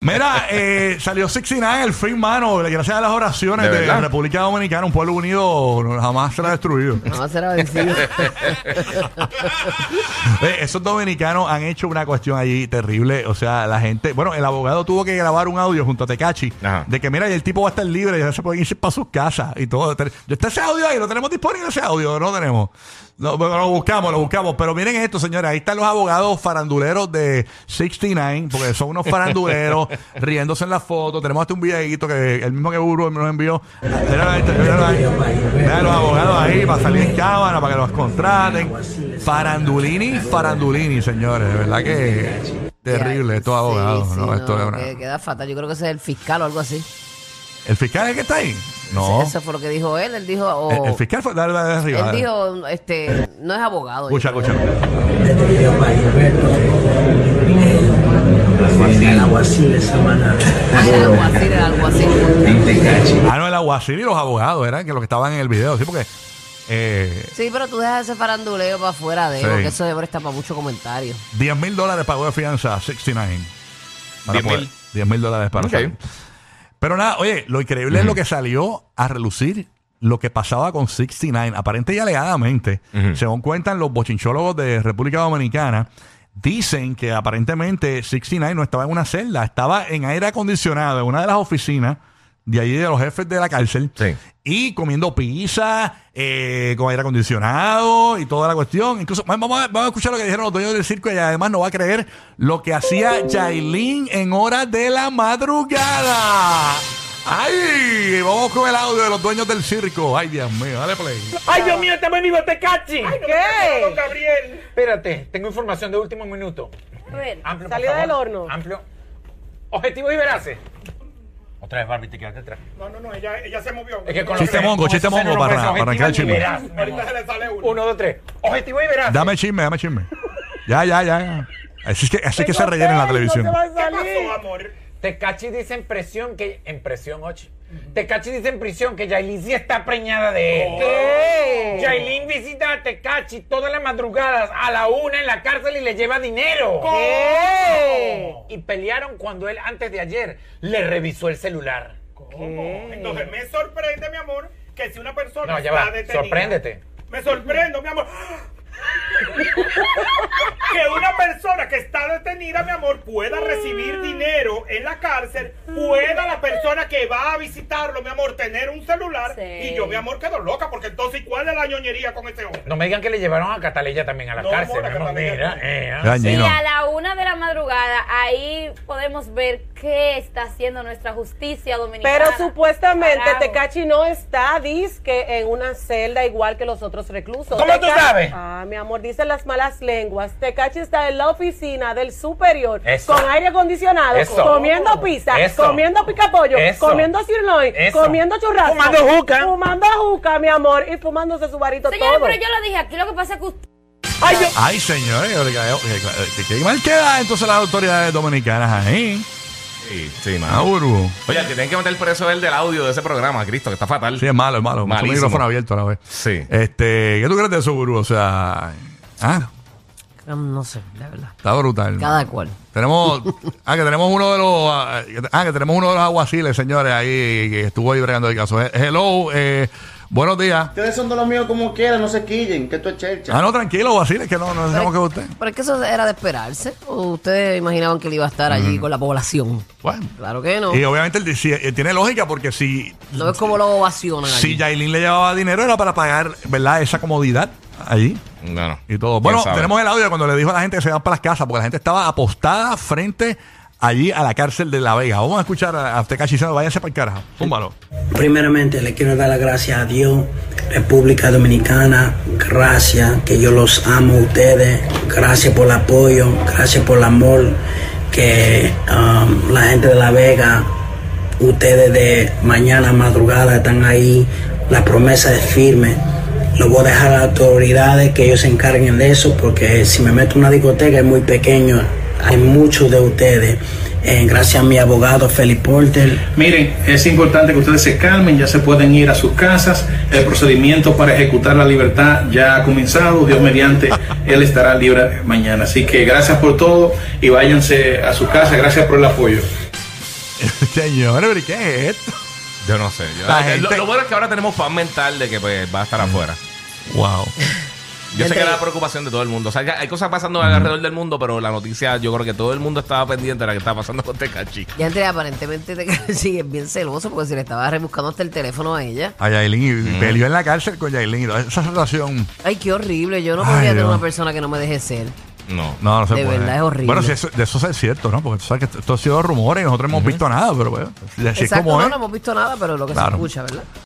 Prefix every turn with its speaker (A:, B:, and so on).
A: Mira, eh, salió 69 el fin, mano, gracias a las oraciones
B: ¿De
A: la República Dominicana, un pueblo unido jamás será destruido.
C: No será vencido.
A: Eh, esos dominicanos han hecho una cuestión allí terrible. O sea, la gente. Bueno, el abogado tuvo que grabar un audio junto a Tecachi de que, mira, y el tipo va a estar libre, ya se pueden irse para sus casas y todo. Te- Está ese audio ahí, lo tenemos disponible ese audio, no tenemos. No, lo buscamos, lo buscamos. Pero miren esto, señores. Ahí están los abogados faranduleros de 69, porque son unos faranduleros riéndose en la foto. Tenemos hasta un videito que el mismo que Burro nos envió. Mira los abogados ahí para salir en cámara, para que los contraten. Farandulini, farandulini, señores. De verdad que terrible estos abogados.
C: Sí,
A: ¿no?
C: sí,
A: Esto es una-
C: que- queda fatal. Yo creo que ese es el fiscal o algo así.
A: ¿El fiscal es el que está ahí? No.
C: Eso fue lo que dijo él. Él dijo. o-
A: El, el fiscal fue dale, dale arriba.
C: él
A: dale.
C: dijo, este, no es abogado.
A: Escucha, escucha.
D: el, el aguacil de Samaná.
C: Ah, así, era algo así.
A: Ah, no, el aguacil y los abogados eran que los que estaban en el video. Sí, porque. Eh,
C: Sí, pero tú dejas ese faranduleo para afuera de él,
A: Sí.
C: porque eso debe estar para mucho comentario.
A: 10 mil dólares pagó de fianza a 69. Para
B: 10
A: poder-
B: mil.
A: 10 mil dólares para
B: Ok.
A: salir. Pero nada, oye, lo increíble es lo que salió a relucir lo que pasaba con 69. Aparente y alegadamente,
B: Ujú.
A: según cuentan los bochinchólogos de República Dominicana, dicen que aparentemente 69 no estaba en una celda, estaba en aire acondicionado en una de las oficinas de allí de los jefes de la cárcel
B: Sí.
A: y comiendo pizza eh, con aire acondicionado y toda la cuestión. Incluso vamos a, vamos a escuchar lo que dijeron los dueños del circo y además no va a creer lo que hacía Yailin en horas de la madrugada. ¡Ay! Vamos con el audio de los dueños del circo. ¡Ay, Dios mío! Dale play.
E: ¡Ay, Dios mío, estamos en vivo, Tecachi!
F: ¿Qué?
E: Don Gabriel! Espérate, tengo información de último minuto.
F: A ver,
E: Amplio,
F: salió del horno.
E: Amplio. Objetivos y veraces. Otra vez, Barbie, te quedaste atrás.
G: No, no, no, ella, ella se movió.
E: Es que con
A: Chiste mongo, chiste mongo para- para arrancar el chisme.
G: Ahorita se le sale uno.
E: Uno, dos, tres. Objetivo y veraz.
A: Dame chisme, dame chisme. Ya, ya, ya. ya. Así es que, así es que se rellena en la televisión.
F: No se va a
G: ¿Qué pasó, amor?
E: Tecachi dice en presión que. En presión, ocho. Tecachi dice en prisión que Yailin sí está preñada de él.
F: ¿Qué?
E: Yailin visita a Tecachi todas las madrugadas a la una en la cárcel y le lleva dinero.
F: ¿Qué?
E: Y pelearon cuando él, antes de ayer, le revisó el celular.
G: ¿Cómo? Entonces me sorprende, mi amor, que si una persona
E: No, ya
G: está
E: va,
G: detenida.
E: sorpréndete.
G: Me sorprendo, mi amor. que una persona que está detenida, mi amor, pueda recibir dinero en la cárcel, pueda la persona que va a visitarlo, mi amor, tener un celular.
F: Sí.
G: Y yo, mi amor, quedo loca, porque entonces, ¿cuál es la ñoñería con ese hombre?
E: No me digan que le llevaron a Cataleya también a la
G: No,
E: cárcel.
G: amor, a
E: mi amor.
G: Cataleya
E: Mira, eh, ah.
F: A la una de la madrugada, ahí podemos ver qué está haciendo nuestra justicia dominicana.
H: Pero supuestamente
F: Carajo.
H: Tecachi no está, disque, en una celda igual que los otros reclusos.
E: ¿Cómo tú
H: Teca-
E: sabes?
H: Ah, mi amor, dicen las malas lenguas. Tecachi está en la oficina del superior
E: Eso.
H: con aire acondicionado,
E: Eso.
H: comiendo pizza,
E: Eso.
H: comiendo picapollo,
E: Eso.
H: comiendo sirloin,
E: Eso.
H: comiendo churrasco.
E: Fumando juca.
H: Fumando juca, mi amor, y fumándose su varito
F: Señores,
H: todo.
F: pero yo lo dije aquí, lo que pasa es que usted...
E: Ay, yo-
A: Ay, señores, que- que- que- que mal queda entonces las autoridades dominicanas ahí.
B: Sí, sí,
A: Ah,
B: mano.
A: Burbu.
B: Oye, tienen que meter preso el del audio de ese programa, Cristo, que está fatal.
A: Sí, es malo, es malo. Mucho
B: Malísimo.
A: micrófono abierto a la vez.
B: Sí.
A: Este, ¿qué tú crees de eso, Burbu? O sea, ah,
C: Mm, No sé, la verdad.
A: está brutal.
C: Cada cual.
A: Tenemos, ah, que tenemos uno de los, ah, ah, que tenemos uno de los aguaciles, señores, ahí que estuvo ahí bregando el caso. Eh, Hello, eh, buenos días.
I: Ustedes son de los míos como quieran, no se quillen, que esto es chercha.
A: Ah, no, tranquilo, aguaciles, que no, no decimos que usted.
C: Pero es que eso era de esperarse. ¿O ustedes imaginaban que él iba a estar allí con la población?
A: Bueno.
C: Claro que no.
A: Y obviamente él dice- eh, tiene lógica porque si,
C: No es como lo ovacionan
A: si
C: allí.
A: Yailin le llevaba dinero era para pagar, ¿verdad? Esa comodidad allí.
B: No, no.
A: y todo.
B: ¿Quién
A: Bueno,
B: sabe?
A: tenemos el audio de cuando le dijo a la gente que se van para las casas, porque la gente estaba apostada frente allí a la cárcel de La Vega. Vamos a escuchar a, a Tecachi diciendo, váyanse para el carajo. Zúmbalo.
D: Primeramente le quiero dar las gracias a Dios, República Dominicana, gracias, que yo los amo a ustedes, gracias por el apoyo, gracias por el amor, que um, la gente de La Vega, ustedes de mañana madrugada están ahí, la promesa es firme. Lo voy a dejar a las autoridades que ellos se encarguen de eso, porque si me meto en una discoteca es muy pequeño, hay muchos de ustedes. Eh, gracias a mi abogado Felipe Porter,
J: Miren, es importante que ustedes se calmen, ya se pueden ir a sus casas. El procedimiento para ejecutar la libertad ya ha comenzado. Dios mediante, él estará libre mañana. Así que gracias por todo y váyanse a su casa. Gracias por el apoyo.
A: ¿y ¿qué es esto?
B: Yo no sé. Yo- lo- bueno es que ahora tenemos paz mental de que pues, va a estar afuera.
A: Wow.
B: Yo sé que era la preocupación de todo el mundo. O sea, que hay cosas pasando alrededor del mundo, pero la noticia, yo creo que todo el mundo estaba pendiente de la que estaba pasando con Tecachi.
C: Y antes aparentemente te sigue bien celoso porque se le estaba rebuscando hasta el teléfono a ella.
A: A Yailin y peleó en la cárcel con Yailin. Esa relación.
C: Ay, qué horrible. Yo no
A: Ay,
C: podría tener una persona que no me deje ser.
B: No.
A: No, no se
C: De
A: puede.
C: verdad es horrible.
A: Bueno, si eso, de eso es cierto, ¿no? Porque tú sabes que esto ha sido rumores y nosotros no hemos visto nada, pero bueno, así es
C: Exacto,
A: como
C: no,
A: es.
C: no hemos visto nada, pero lo que
A: Claro.
C: se escucha, ¿verdad?